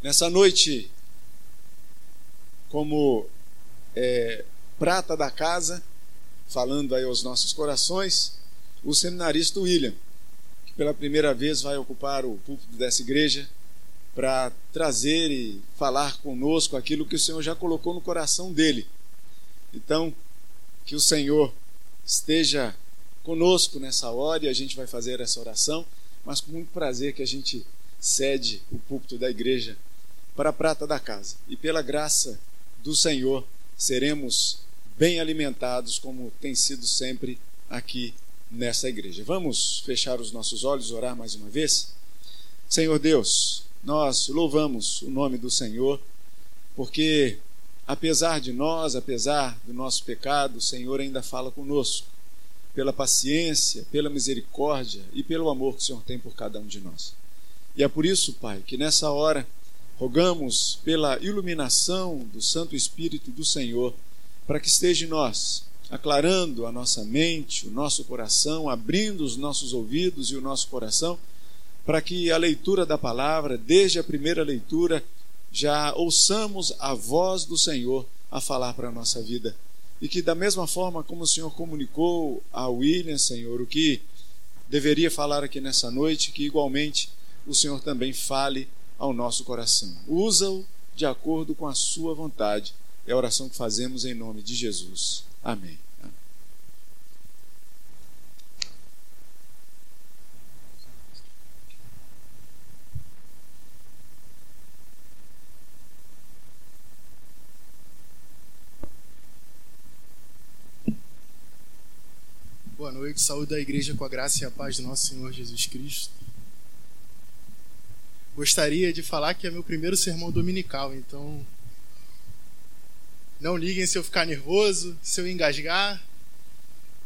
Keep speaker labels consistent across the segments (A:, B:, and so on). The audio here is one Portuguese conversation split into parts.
A: Nessa noite, como é, prata da casa, falando aí aos nossos corações, o seminarista William, que pela primeira vez vai ocupar o púlpito dessa igreja para trazer e falar conosco aquilo que o Senhor já colocou no coração dele. Então, que o Senhor esteja conosco nessa hora e a gente vai fazer essa oração, mas com muito prazer que a gente cede o púlpito da igreja para a prata da casa. E pela graça do Senhor, seremos bem alimentados, como tem sido sempre aqui nessa igreja. Vamos fechar os nossos olhos, orar mais uma vez? Senhor Deus, nós louvamos o nome do Senhor, porque apesar de nós, apesar do nosso pecado, o Senhor ainda fala conosco, pela paciência, pela misericórdia e pelo amor que o Senhor tem por cada um de nós. E é por isso, Pai, que nessa hora rogamos pela iluminação do Santo Espírito do Senhor, para que esteja em nós, aclarando a nossa mente, o nosso coração, abrindo os nossos ouvidos e o nosso coração, para que a leitura da palavra, desde a primeira leitura, já ouçamos a voz do Senhor a falar para a nossa vida. E que, da mesma forma como o Senhor comunicou a William, Senhor, o que deveria falar aqui nessa noite, que igualmente o Senhor também fale ao nosso coração. Usa-o de acordo com a sua vontade. É a oração que fazemos em nome de Jesus. Amém.
B: Boa noite, saúde da igreja com a graça e a paz do nosso Senhor Jesus Cristo gostaria de falar que é meu primeiro sermão dominical, então não liguem se eu ficar nervoso, se eu engasgar.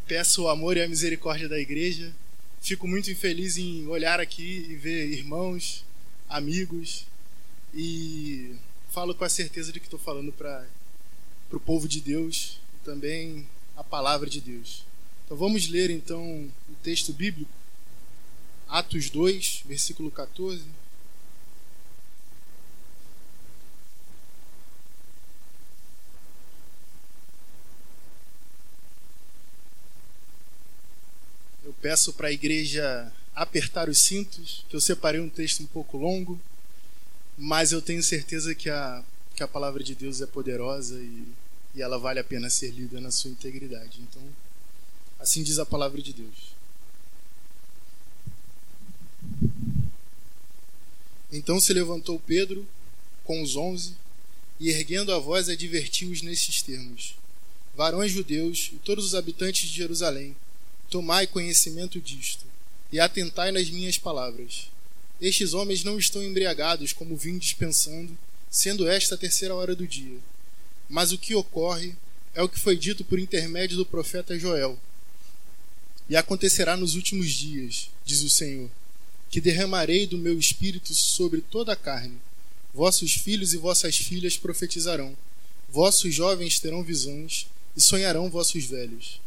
B: Peço o amor e a misericórdia da igreja. Fico muito infeliz em olhar aqui e ver irmãos, amigos e falo com a certeza de que estou falando para o povo de Deus e também a palavra de Deus. Então vamos ler então o texto bíblico, Atos 2, versículo 14. Peço para a igreja apertar os cintos, que eu separei um texto um pouco longo, mas eu tenho certeza que a, que a palavra de Deus é poderosa e, e ela vale a pena ser lida na sua integridade. Então, assim diz a palavra de Deus. Então se levantou Pedro com os onze e, erguendo a voz, advertiu-os nestes termos: Varões judeus e todos os habitantes de Jerusalém, Tomai conhecimento disto, e atentai nas minhas palavras. Estes homens não estão embriagados, como vim dispensando, sendo esta a terceira hora do dia. Mas o que ocorre é o que foi dito por intermédio do profeta Joel. E acontecerá nos últimos dias, diz o Senhor, que derramarei do meu espírito sobre toda a carne. Vossos filhos e vossas filhas profetizarão, vossos jovens terão visões, e sonharão vossos velhos.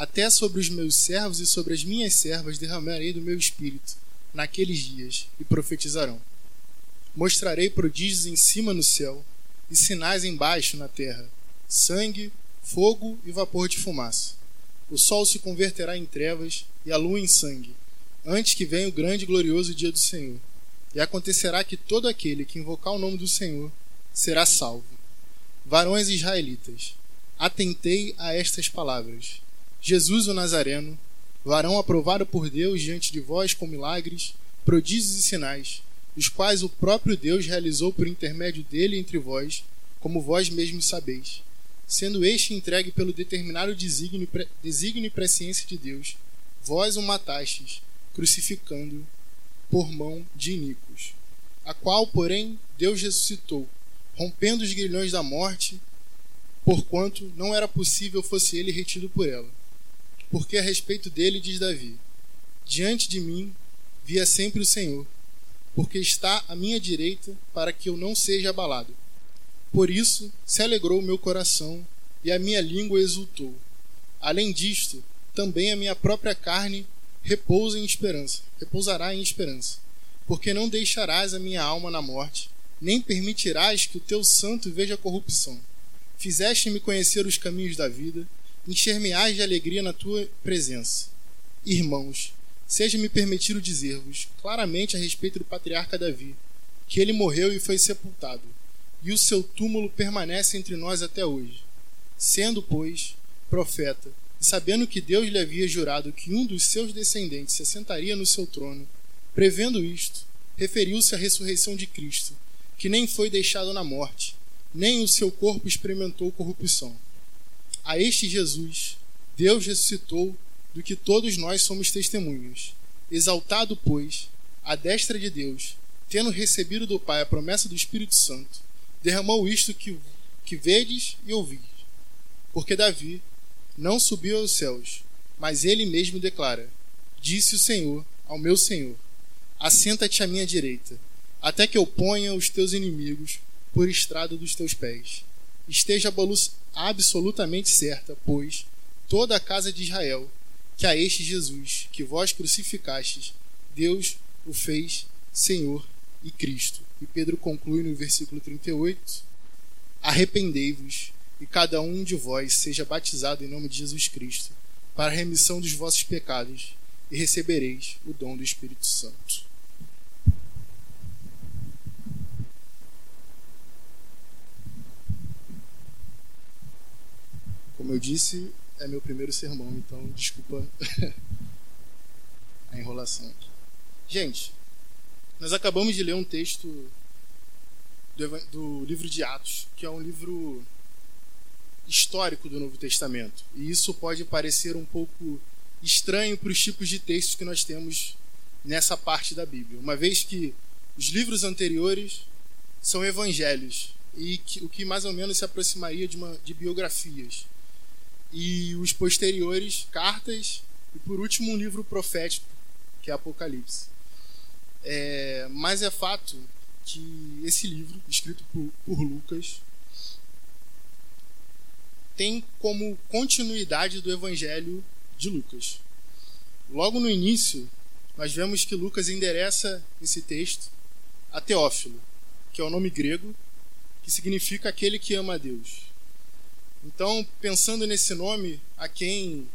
B: Até sobre os meus servos e sobre as minhas servas derramarei do meu espírito naqueles dias e profetizarão. Mostrarei prodígios em cima no céu e sinais embaixo na terra: sangue, fogo e vapor de fumaça. O sol se converterá em trevas e a lua em sangue, antes que venha o grande e glorioso dia do Senhor. E acontecerá que todo aquele que invocar o nome do Senhor será salvo. Varões israelitas, atentei a estas palavras Jesus o Nazareno, varão aprovado por Deus diante de vós com milagres, prodígios e sinais, os quais o próprio Deus realizou por intermédio dele entre vós, como vós mesmos sabeis, sendo este entregue pelo determinado desígnio, desígnio e presciência de Deus, vós o matastes, crucificando por mão de iníquos, a qual, porém, Deus ressuscitou, rompendo os grilhões da morte, porquanto não era possível fosse ele retido por ela porque a respeito dele diz Davi: Diante de mim via sempre o Senhor, porque está à minha direita para que eu não seja abalado. Por isso se alegrou o meu coração e a minha língua exultou. Além disto, também a minha própria carne repousa em esperança, repousará em esperança, porque não deixarás a minha alma na morte, nem permitirás que o teu santo veja corrupção. Fizeste-me conhecer os caminhos da vida, encher-me-ás de alegria na tua presença. Irmãos, seja-me permitido dizer-vos claramente a respeito do patriarca Davi, que ele morreu e foi sepultado, e o seu túmulo permanece entre nós até hoje. Sendo, pois, profeta, e sabendo que Deus lhe havia jurado que um dos seus descendentes se assentaria no seu trono, prevendo isto, referiu-se à ressurreição de Cristo, que nem foi deixado na morte, nem o seu corpo experimentou corrupção. A este Jesus, Deus ressuscitou, do que todos nós somos testemunhas. Exaltado, pois, à destra de Deus, tendo recebido do Pai a promessa do Espírito Santo, derramou isto que, que vedes e ouvis. Porque Davi não subiu aos céus, mas ele mesmo declara: Disse o Senhor ao meu Senhor: Assenta-te à minha direita, até que eu ponha os teus inimigos por estrada dos teus pés. Esteja absolutamente certa, pois, toda a casa de Israel, que a este Jesus, que vós crucificastes, Deus o fez Senhor e Cristo. E Pedro conclui no versículo 38: Arrependei-vos e cada um de vós seja batizado em nome de Jesus Cristo, para a remissão dos vossos pecados, e recebereis o dom do Espírito Santo. Como eu disse, é meu primeiro sermão, então desculpa a enrolação aqui. Gente, nós acabamos de ler um texto do, do livro de Atos, que é um livro histórico do Novo Testamento. E isso pode parecer um pouco estranho para os tipos de textos que nós temos nessa parte da Bíblia, uma vez que os livros anteriores são evangelhos e que, o que mais ou menos se aproximaria de, uma, de biografias e os posteriores cartas e por último um livro profético que é Apocalipse. É, mas é fato que esse livro escrito por, por Lucas tem como continuidade do Evangelho de Lucas. Logo no início, nós vemos que Lucas endereça esse texto a Teófilo, que é o nome grego que significa aquele que ama a Deus. Então, pensando nesse nome a quem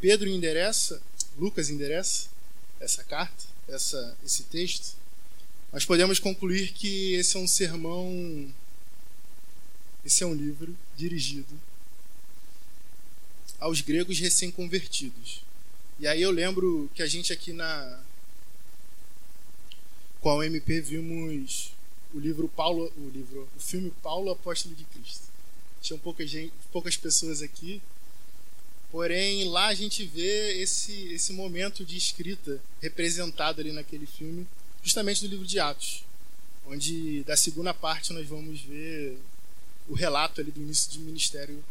B: Pedro endereça, Lucas endereça essa carta, essa, esse texto, nós podemos concluir que esse é um sermão esse é um livro dirigido aos gregos recém-convertidos. E aí eu lembro que a gente aqui na a UMP vimos o livro Paulo, o livro, o filme Paulo Apóstolo de Cristo. Tinham pouca gente, poucas pessoas aqui. Porém, lá a gente vê esse esse momento de escrita representado ali naquele filme, justamente do livro de Atos, onde da segunda parte nós vamos ver o relato ali do início de ministério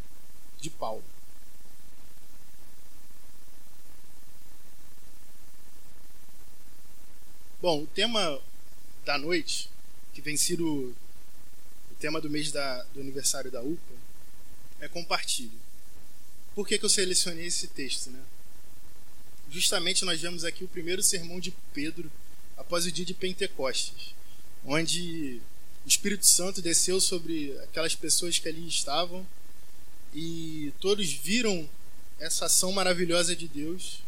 B: de Paulo. Bom, o tema da noite, que vem sido o tema do mês da, do aniversário da UPA, é compartilhe. Por que, que eu selecionei esse texto? Né? Justamente nós vemos aqui o primeiro sermão de Pedro após o dia de Pentecostes, onde o Espírito Santo desceu sobre aquelas pessoas que ali estavam e todos viram essa ação maravilhosa de Deus.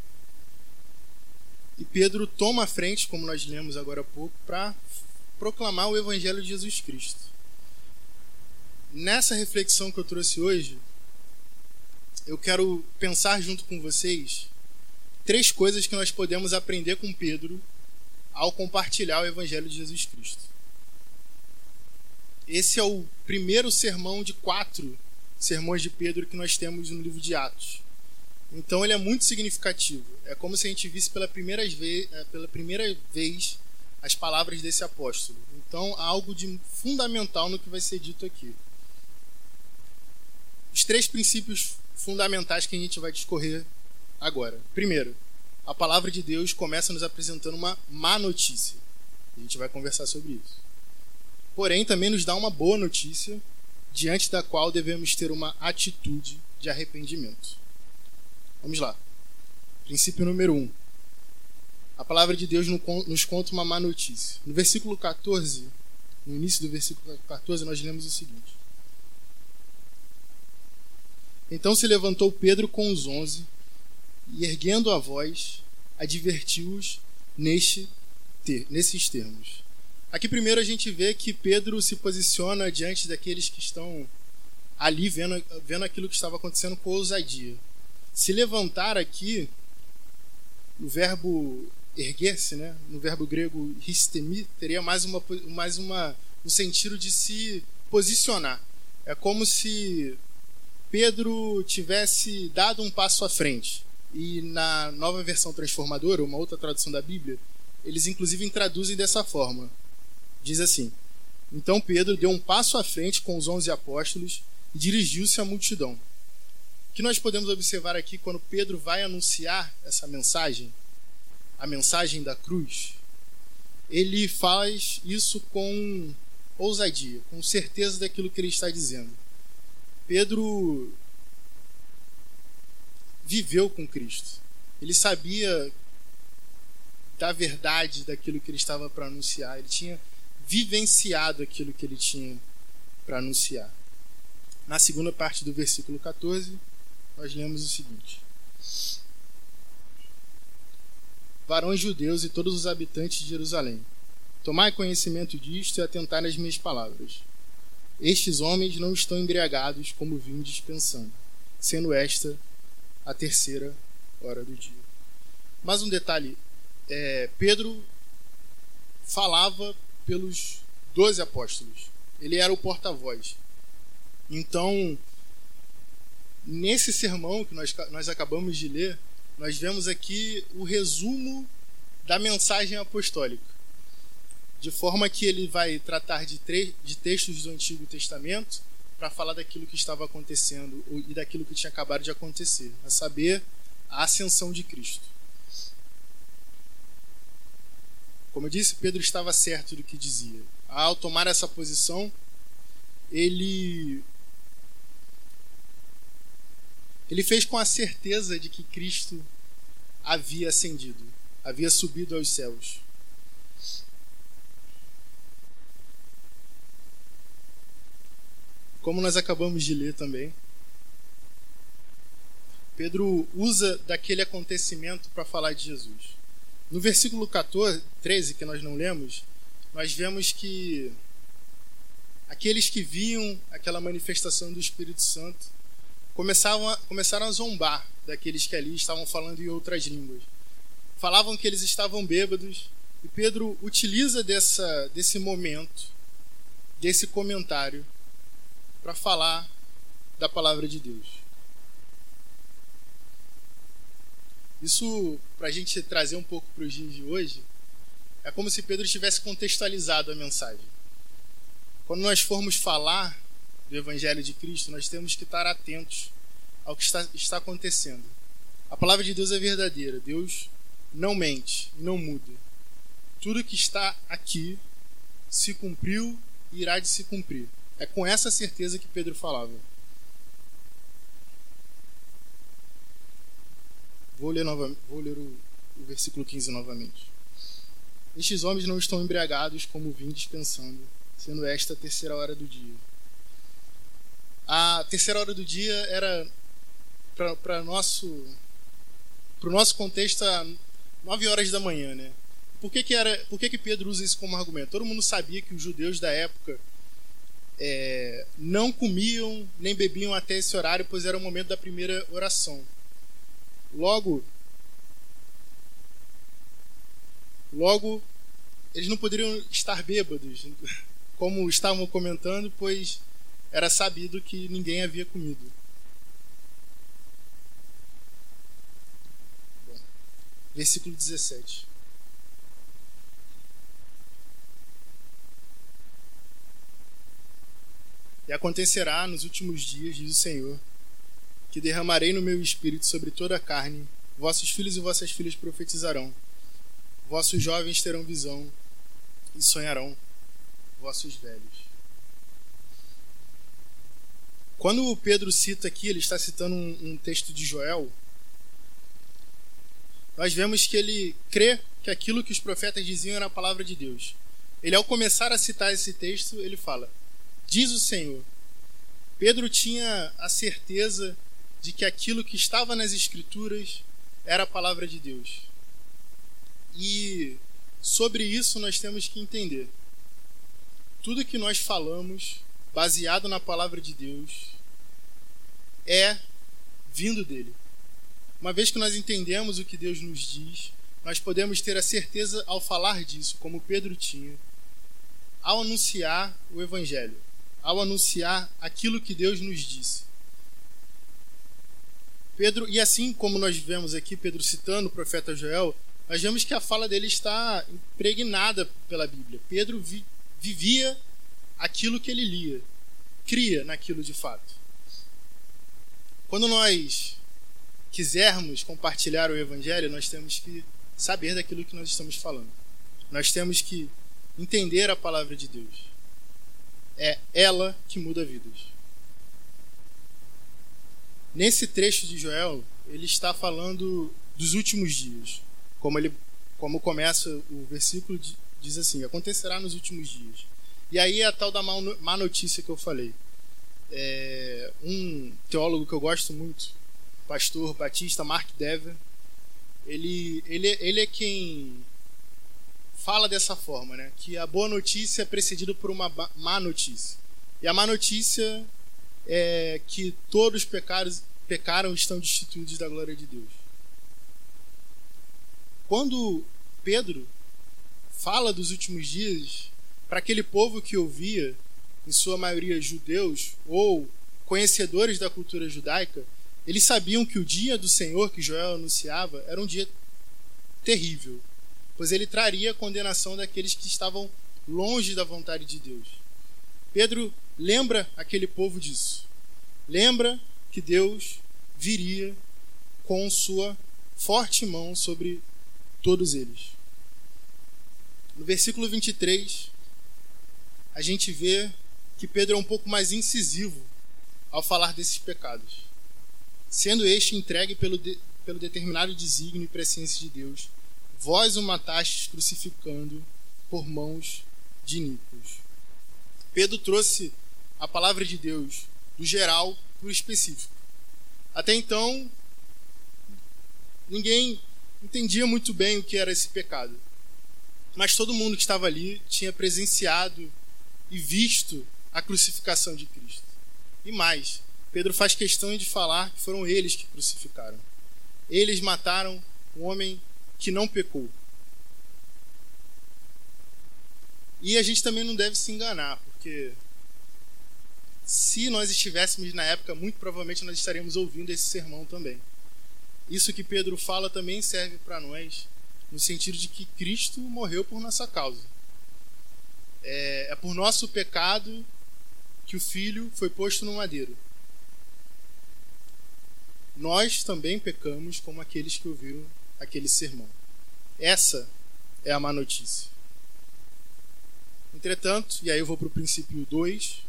B: E Pedro toma a frente, como nós lemos agora há pouco, para proclamar o Evangelho de Jesus Cristo. Nessa reflexão que eu trouxe hoje, eu quero pensar junto com vocês três coisas que nós podemos aprender com Pedro ao compartilhar o Evangelho de Jesus Cristo. Esse é o primeiro sermão de quatro sermões de Pedro que nós temos no livro de Atos. Então ele é muito significativo. É como se a gente visse pela primeira vez, é, pela primeira vez as palavras desse apóstolo. Então há algo de fundamental no que vai ser dito aqui. Os três princípios fundamentais que a gente vai discorrer agora. Primeiro, a palavra de Deus começa nos apresentando uma má notícia. A gente vai conversar sobre isso porém também nos dá uma boa notícia, diante da qual devemos ter uma atitude de arrependimento. Vamos lá. Princípio número 1. Um. A palavra de Deus nos conta uma má notícia. No versículo 14, no início do versículo 14, nós lemos o seguinte: Então se levantou Pedro com os onze e, erguendo a voz, advertiu-os neste, nesses termos. Aqui primeiro a gente vê que Pedro se posiciona diante daqueles que estão ali vendo, vendo aquilo que estava acontecendo com ousadia. Se levantar aqui, o verbo erguer-se, né? no verbo grego histemi, teria mais, uma, mais uma, um sentido de se posicionar. É como se Pedro tivesse dado um passo à frente. E na nova versão transformadora, uma outra tradução da Bíblia, eles inclusive traduzem dessa forma. Diz assim: Então Pedro deu um passo à frente com os onze apóstolos e dirigiu-se à multidão. O que nós podemos observar aqui quando Pedro vai anunciar essa mensagem, a mensagem da cruz, ele faz isso com ousadia, com certeza daquilo que ele está dizendo. Pedro viveu com Cristo. Ele sabia da verdade daquilo que ele estava para anunciar. Ele tinha vivenciado aquilo que ele tinha para anunciar. Na segunda parte do versículo 14, nós lemos o seguinte: Varões judeus e todos os habitantes de Jerusalém, tomai conhecimento disto e atentai nas minhas palavras. Estes homens não estão embriagados como vim dispensando, sendo esta a terceira hora do dia. Mais um detalhe: é, Pedro falava pelos doze apóstolos. Ele era o porta-voz. Então, nesse sermão que nós, nós acabamos de ler, nós vemos aqui o resumo da mensagem apostólica. De forma que ele vai tratar de, de textos do Antigo Testamento para falar daquilo que estava acontecendo e daquilo que tinha acabado de acontecer, a saber, a ascensão de Cristo. Como eu disse, Pedro estava certo do que dizia. Ao tomar essa posição, ele ele fez com a certeza de que Cristo havia ascendido, havia subido aos céus. Como nós acabamos de ler também, Pedro usa daquele acontecimento para falar de Jesus. No versículo 14, 13, que nós não lemos, nós vemos que aqueles que viam aquela manifestação do Espírito Santo começavam a, começaram a zombar daqueles que ali estavam falando em outras línguas. Falavam que eles estavam bêbados, e Pedro utiliza dessa, desse momento, desse comentário, para falar da palavra de Deus. Isso, para a gente trazer um pouco para os dias de hoje, é como se Pedro tivesse contextualizado a mensagem. Quando nós formos falar do Evangelho de Cristo, nós temos que estar atentos ao que está, está acontecendo. A palavra de Deus é verdadeira. Deus não mente e não muda. Tudo que está aqui se cumpriu e irá de se cumprir. É com essa certeza que Pedro falava. Vou ler, novamente, vou ler o, o versículo 15 novamente. Estes homens não estão embriagados como vim dispensando, sendo esta a terceira hora do dia. A terceira hora do dia era para nosso o nosso contexto a 9 horas da manhã, né? Por que, que era, por que, que Pedro usa isso como argumento? Todo mundo sabia que os judeus da época é, não comiam nem bebiam até esse horário, pois era o momento da primeira oração. Logo, logo eles não poderiam estar bêbados, como estavam comentando, pois era sabido que ninguém havia comido. Versículo 17. E acontecerá nos últimos dias, diz o Senhor, que derramarei no meu espírito sobre toda a carne, vossos filhos e vossas filhas profetizarão, vossos jovens terão visão e sonharão vossos velhos. Quando o Pedro cita aqui, ele está citando um, um texto de Joel, nós vemos que ele crê que aquilo que os profetas diziam era a palavra de Deus. ele ao começar a citar esse texto, ele fala: Diz o Senhor. Pedro tinha a certeza de que aquilo que estava nas Escrituras era a palavra de Deus. E sobre isso nós temos que entender. Tudo que nós falamos, baseado na palavra de Deus, é vindo dele. Uma vez que nós entendemos o que Deus nos diz, nós podemos ter a certeza ao falar disso, como Pedro tinha, ao anunciar o Evangelho, ao anunciar aquilo que Deus nos disse. Pedro, e assim como nós vemos aqui Pedro citando o profeta Joel, nós vemos que a fala dele está impregnada pela Bíblia. Pedro vi, vivia aquilo que ele lia, cria naquilo de fato. Quando nós quisermos compartilhar o Evangelho, nós temos que saber daquilo que nós estamos falando. Nós temos que entender a palavra de Deus. É ela que muda vidas. Nesse trecho de Joel, ele está falando dos últimos dias. Como ele como começa o versículo diz assim: acontecerá nos últimos dias. E aí é a tal da má notícia que eu falei. É, um teólogo que eu gosto muito, pastor batista Mark Dever, ele, ele, ele é quem fala dessa forma, né? Que a boa notícia é precedida por uma má notícia. E a má notícia é que todos os pecados, pecaram estão destituídos da glória de Deus. Quando Pedro fala dos últimos dias, para aquele povo que ouvia, em sua maioria judeus ou conhecedores da cultura judaica, eles sabiam que o dia do Senhor que Joel anunciava era um dia terrível, pois ele traria a condenação daqueles que estavam longe da vontade de Deus. Pedro lembra aquele povo disso. Lembra que Deus viria com sua forte mão sobre todos eles. No versículo 23, a gente vê que Pedro é um pouco mais incisivo ao falar desses pecados. Sendo este entregue pelo, de, pelo determinado desígnio e presciência de Deus, vós o matastes crucificando por mãos de ímpios. Pedro trouxe a palavra de Deus do geral para o específico. Até então, ninguém entendia muito bem o que era esse pecado. Mas todo mundo que estava ali tinha presenciado e visto a crucificação de Cristo. E mais, Pedro faz questão de falar que foram eles que crucificaram. Eles mataram um homem que não pecou. E a gente também não deve se enganar, porque se nós estivéssemos na época, muito provavelmente nós estaríamos ouvindo esse sermão também. Isso que Pedro fala também serve para nós, no sentido de que Cristo morreu por nossa causa. É, é por nosso pecado que o filho foi posto no madeiro. Nós também pecamos como aqueles que ouviram aquele sermão. Essa é a má notícia. Entretanto, e aí eu vou para o princípio 2,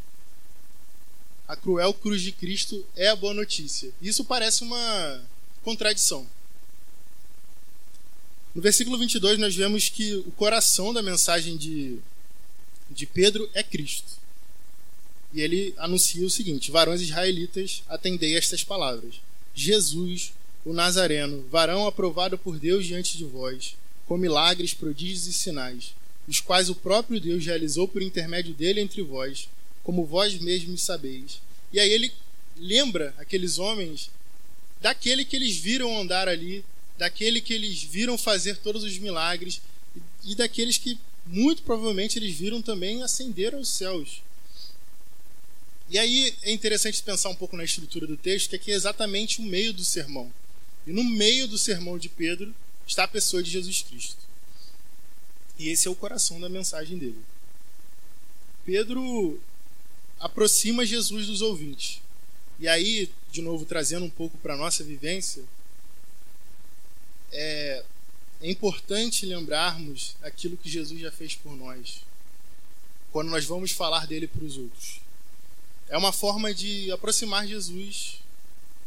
B: a cruel cruz de Cristo é a boa notícia. Isso parece uma contradição. No versículo 22, nós vemos que o coração da mensagem de, de Pedro é Cristo. E ele anuncia o seguinte: Varões israelitas, atendei estas palavras. Jesus, o Nazareno, varão aprovado por Deus diante de vós, com milagres, prodígios e sinais, os quais o próprio Deus realizou por intermédio dele entre vós, como vós mesmos sabeis. E aí ele lembra aqueles homens daquele que eles viram andar ali, daquele que eles viram fazer todos os milagres e daqueles que muito provavelmente eles viram também ascender aos céus. E aí é interessante pensar um pouco na estrutura do texto, que aqui é exatamente o meio do sermão. E no meio do sermão de Pedro está a pessoa de Jesus Cristo. E esse é o coração da mensagem dele. Pedro aproxima Jesus dos ouvintes. E aí, de novo, trazendo um pouco para a nossa vivência, é, é importante lembrarmos aquilo que Jesus já fez por nós, quando nós vamos falar dele para os outros é uma forma de aproximar Jesus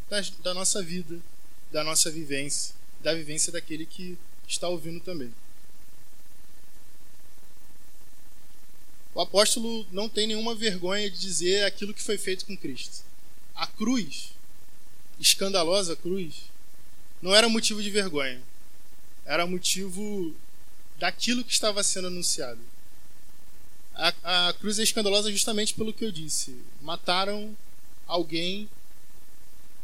B: da, da nossa vida, da nossa vivência, da vivência daquele que está ouvindo também. o apóstolo não tem nenhuma vergonha de dizer aquilo que foi feito com Cristo. A cruz, escandalosa cruz, não era motivo de vergonha, era motivo daquilo que estava sendo anunciado. A, a cruz é escandalosa justamente pelo que eu disse. Mataram alguém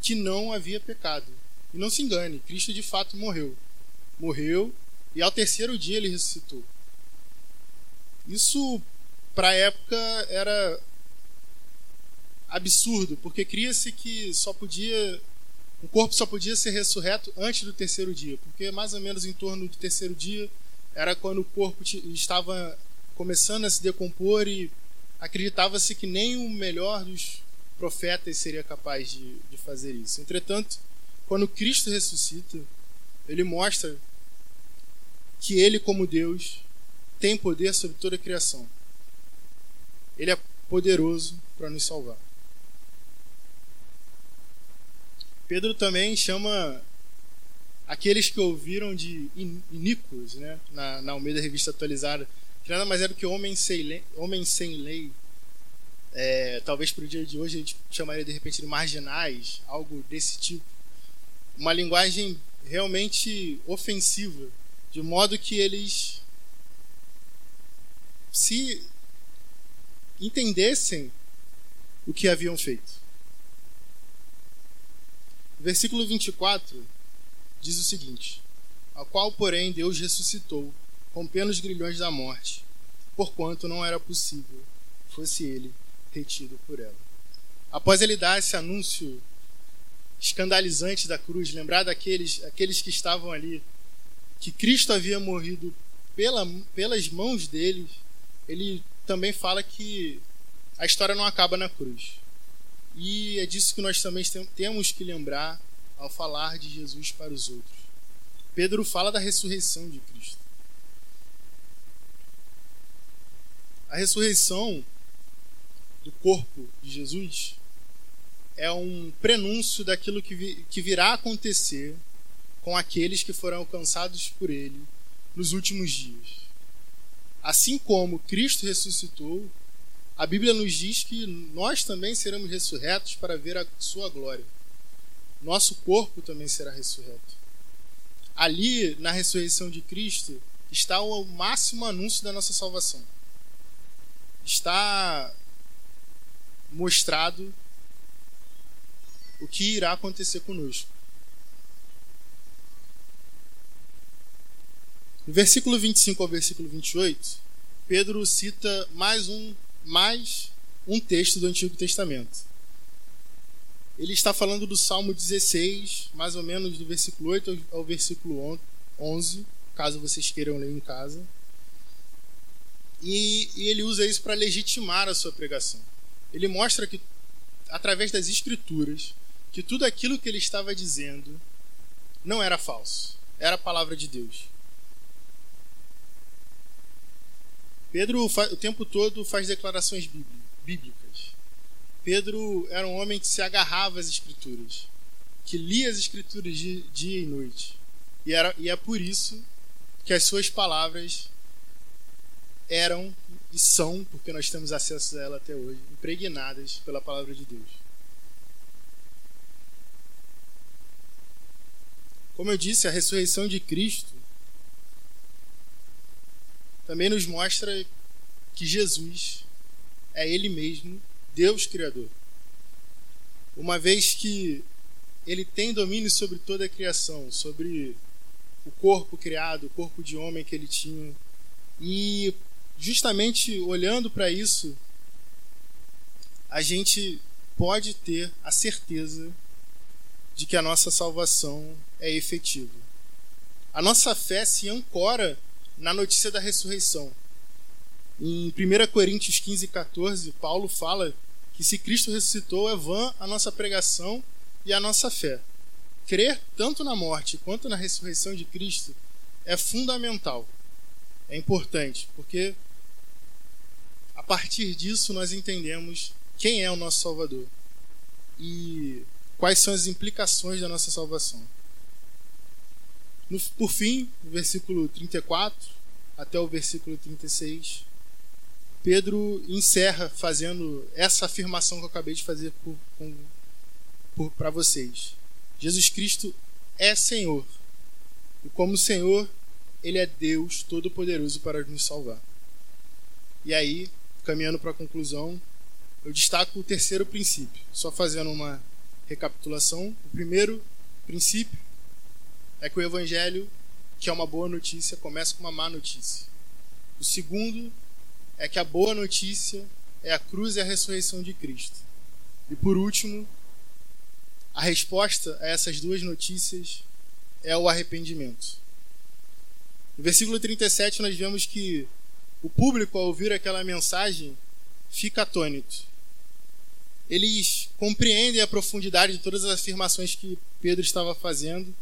B: que não havia pecado. E não se engane, Cristo de fato morreu. Morreu e ao terceiro dia ele ressuscitou. Isso para a época era absurdo, porque cria-se que só podia o corpo só podia ser ressurreto antes do terceiro dia, porque mais ou menos em torno do terceiro dia era quando o corpo estava começando a se decompor e acreditava-se que nem o melhor dos profetas seria capaz de, de fazer isso. Entretanto, quando Cristo ressuscita, ele mostra que ele, como Deus, tem poder sobre toda a criação. Ele é poderoso para nos salvar. Pedro também chama aqueles que ouviram de iníquos, né, na, na Almeida Revista Atualizada, que nada mais é do que homens sem lei, homens sem lei. É, talvez para o dia de hoje a gente chamaria de repente de marginais, algo desse tipo. Uma linguagem realmente ofensiva, de modo que eles se entendessem o que haviam feito. Versículo 24 diz o seguinte: Ao qual, porém, Deus ressuscitou, rompendo os grilhões da morte, porquanto não era possível fosse ele retido por ela. Após ele dar esse anúncio escandalizante da cruz, lembrar daqueles aqueles que estavam ali, que Cristo havia morrido pela, pelas mãos deles, ele também fala que a história não acaba na cruz. E é disso que nós também temos que lembrar ao falar de Jesus para os outros. Pedro fala da ressurreição de Cristo. A ressurreição do corpo de Jesus é um prenúncio daquilo que, vi, que virá acontecer com aqueles que foram alcançados por ele nos últimos dias. Assim como Cristo ressuscitou, a Bíblia nos diz que nós também seremos ressurretos para ver a sua glória. Nosso corpo também será ressurreto. Ali, na ressurreição de Cristo, está o máximo anúncio da nossa salvação. Está mostrado o que irá acontecer conosco. No versículo 25 ao versículo 28, Pedro cita mais um, mais um texto do Antigo Testamento. Ele está falando do Salmo 16, mais ou menos do versículo 8 ao versículo 11, caso vocês queiram ler em casa. E, e ele usa isso para legitimar a sua pregação. Ele mostra que, através das Escrituras, que tudo aquilo que ele estava dizendo não era falso, era a palavra de Deus. Pedro o tempo todo faz declarações bíblicas. Pedro era um homem que se agarrava às escrituras, que lia as escrituras de dia e noite. E, era, e é por isso que as suas palavras eram e são, porque nós temos acesso a ela até hoje, impregnadas pela palavra de Deus. Como eu disse, a ressurreição de Cristo também nos mostra que Jesus é Ele mesmo, Deus Criador. Uma vez que Ele tem domínio sobre toda a criação, sobre o corpo criado, o corpo de homem que Ele tinha. E justamente olhando para isso, a gente pode ter a certeza de que a nossa salvação é efetiva. A nossa fé se ancora na notícia da ressurreição. Em 1 Coríntios 15, 14, Paulo fala que se Cristo ressuscitou, é vã a nossa pregação e a nossa fé. Crer tanto na morte quanto na ressurreição de Cristo é fundamental, é importante, porque a partir disso nós entendemos quem é o nosso Salvador e quais são as implicações da nossa salvação. Por fim, no versículo 34 até o versículo 36, Pedro encerra fazendo essa afirmação que eu acabei de fazer para vocês. Jesus Cristo é Senhor. E como Senhor, Ele é Deus Todo-Poderoso para nos salvar. E aí, caminhando para a conclusão, eu destaco o terceiro princípio. Só fazendo uma recapitulação. O primeiro princípio é que o Evangelho, que é uma boa notícia, começa com uma má notícia. O segundo é que a boa notícia é a cruz e a ressurreição de Cristo. E por último, a resposta a essas duas notícias é o arrependimento. No versículo 37, nós vemos que o público, ao ouvir aquela mensagem, fica atônito. Eles compreendem a profundidade de todas as afirmações que Pedro estava fazendo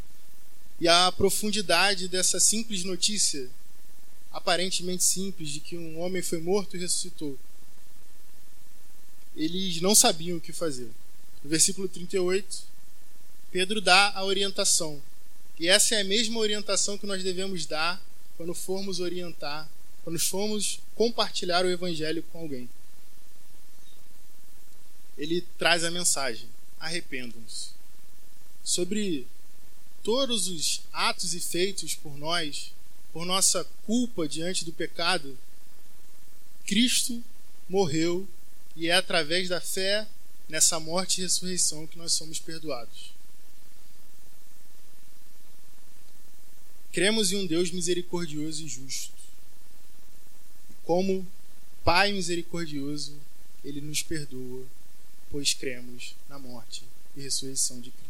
B: e a profundidade dessa simples notícia aparentemente simples de que um homem foi morto e ressuscitou. Eles não sabiam o que fazer. No versículo 38, Pedro dá a orientação. E essa é a mesma orientação que nós devemos dar quando formos orientar, quando formos compartilhar o evangelho com alguém. Ele traz a mensagem: arrependam-se. Sobre todos os atos e feitos por nós por nossa culpa diante do pecado, Cristo morreu e é através da fé nessa morte e ressurreição que nós somos perdoados. Cremos em um Deus misericordioso e justo. Como Pai misericordioso, Ele nos perdoa, pois cremos na morte e ressurreição de Cristo.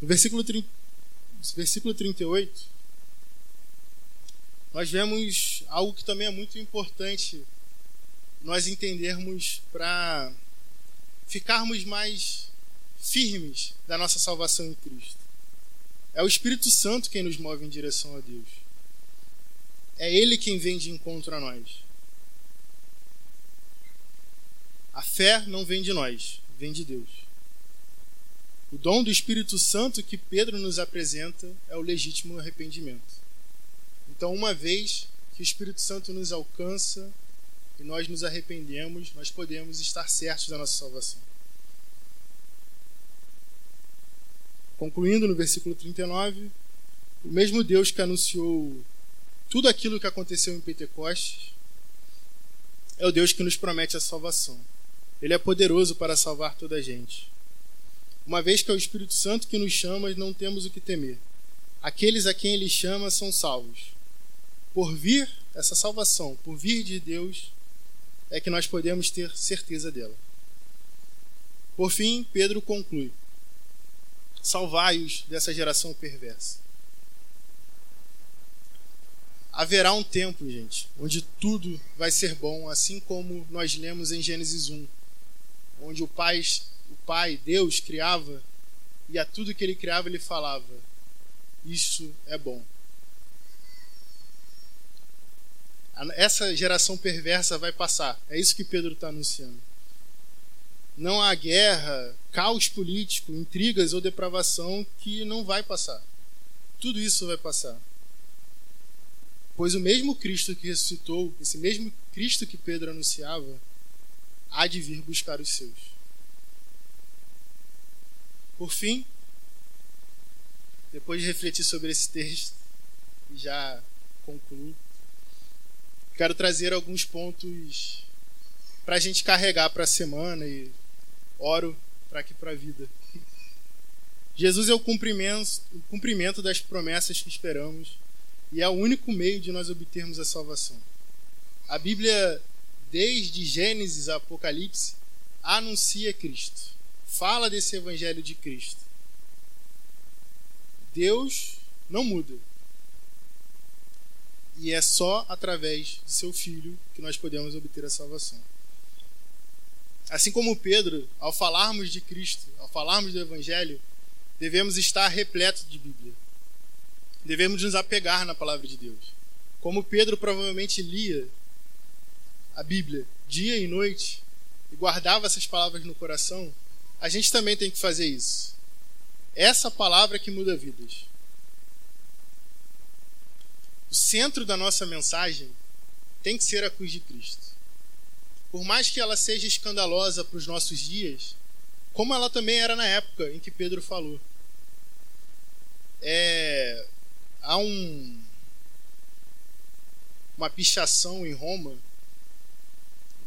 B: No versículo 30, versículo 38, nós vemos algo que também é muito importante nós entendermos para ficarmos mais firmes da nossa salvação em Cristo. É o Espírito Santo quem nos move em direção a Deus. É Ele quem vem de encontro a nós. A fé não vem de nós, vem de Deus. O dom do Espírito Santo que Pedro nos apresenta é o legítimo arrependimento. Então, uma vez que o Espírito Santo nos alcança e nós nos arrependemos, nós podemos estar certos da nossa salvação. Concluindo no versículo 39, o mesmo Deus que anunciou tudo aquilo que aconteceu em Pentecostes é o Deus que nos promete a salvação. Ele é poderoso para salvar toda a gente. Uma vez que é o Espírito Santo que nos chama, não temos o que temer. Aqueles a quem ele chama são salvos. Por vir essa salvação, por vir de Deus, é que nós podemos ter certeza dela. Por fim, Pedro conclui: Salvai-os dessa geração perversa. Haverá um tempo, gente, onde tudo vai ser bom, assim como nós lemos em Gênesis 1, onde o Pai o Pai, Deus, criava e a tudo que ele criava ele falava: Isso é bom. Essa geração perversa vai passar. É isso que Pedro está anunciando. Não há guerra, caos político, intrigas ou depravação que não vai passar. Tudo isso vai passar. Pois o mesmo Cristo que ressuscitou, esse mesmo Cristo que Pedro anunciava, há de vir buscar os seus. Por fim, depois de refletir sobre esse texto, e já concluo, quero trazer alguns pontos para a gente carregar para a semana e oro para aqui para a vida. Jesus é o cumprimento, o cumprimento das promessas que esperamos e é o único meio de nós obtermos a salvação. A Bíblia, desde Gênesis a Apocalipse, anuncia Cristo fala desse evangelho de Cristo. Deus não muda. E é só através de seu filho que nós podemos obter a salvação. Assim como Pedro, ao falarmos de Cristo, ao falarmos do evangelho, devemos estar repletos de Bíblia. Devemos nos apegar na palavra de Deus. Como Pedro provavelmente lia a Bíblia dia e noite e guardava essas palavras no coração, a gente também tem que fazer isso. Essa palavra que muda vidas. O centro da nossa mensagem tem que ser a cruz de Cristo. Por mais que ela seja escandalosa para os nossos dias, como ela também era na época em que Pedro falou. É, há um, uma pichação em Roma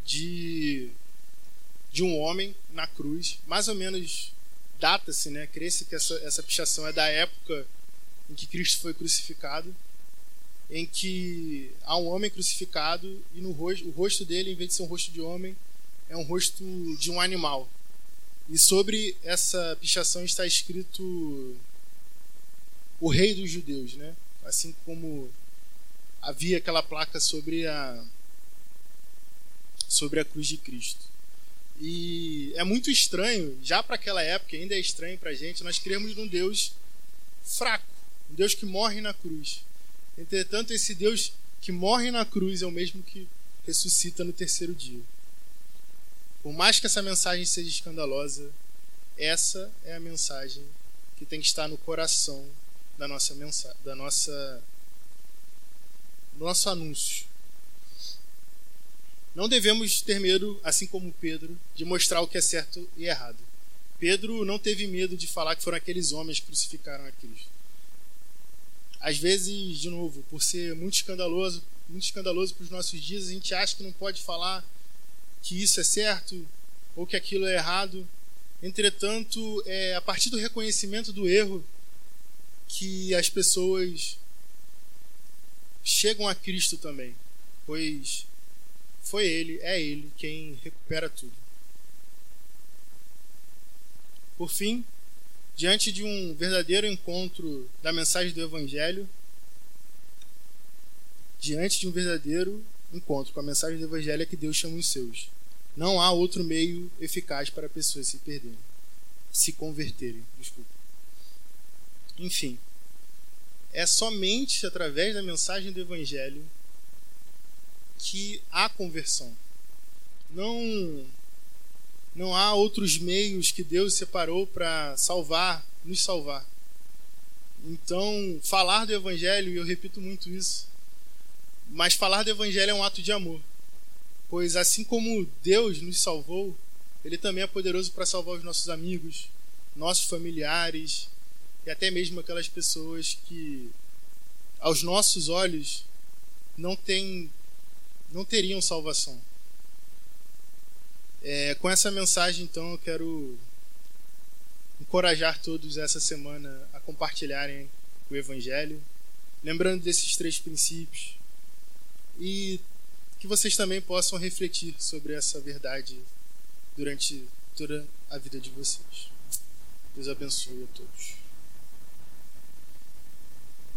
B: de, de um homem na cruz, mais ou menos data-se, né? Crê-se que essa, essa pichação é da época em que Cristo foi crucificado, em que há um homem crucificado e no rosto, o rosto dele, em vez de ser um rosto de homem, é um rosto de um animal. E sobre essa pichação está escrito o rei dos judeus, né? Assim como havia aquela placa sobre a sobre a cruz de Cristo. E é muito estranho, já para aquela época, ainda é estranho para a gente, nós cremos num Deus fraco, um Deus que morre na cruz. Entretanto, esse Deus que morre na cruz é o mesmo que ressuscita no terceiro dia. Por mais que essa mensagem seja escandalosa, essa é a mensagem que tem que estar no coração da nossa mensagem, da nossa do nosso anúncio. Não devemos ter medo, assim como Pedro, de mostrar o que é certo e errado. Pedro não teve medo de falar que foram aqueles homens que crucificaram a Cristo. Às vezes, de novo, por ser muito escandaloso, muito escandaloso para os nossos dias, a gente acha que não pode falar que isso é certo ou que aquilo é errado. Entretanto, é a partir do reconhecimento do erro que as pessoas chegam a Cristo também, pois foi Ele, é Ele quem recupera tudo. Por fim, diante de um verdadeiro encontro da mensagem do Evangelho, diante de um verdadeiro encontro com a mensagem do Evangelho é que Deus chama os seus. Não há outro meio eficaz para pessoas se perderem, se converterem. Desculpa. Enfim, é somente através da mensagem do Evangelho que há conversão. Não, não há outros meios que Deus separou para salvar, nos salvar. Então, falar do Evangelho, e eu repito muito isso, mas falar do Evangelho é um ato de amor. Pois assim como Deus nos salvou, Ele também é poderoso para salvar os nossos amigos, nossos familiares e até mesmo aquelas pessoas que, aos nossos olhos, não têm não teriam salvação. É, com essa mensagem, então, eu quero encorajar todos essa semana a compartilharem o Evangelho, lembrando desses três princípios e que vocês também possam refletir sobre essa verdade durante toda a vida de vocês. Deus abençoe a todos.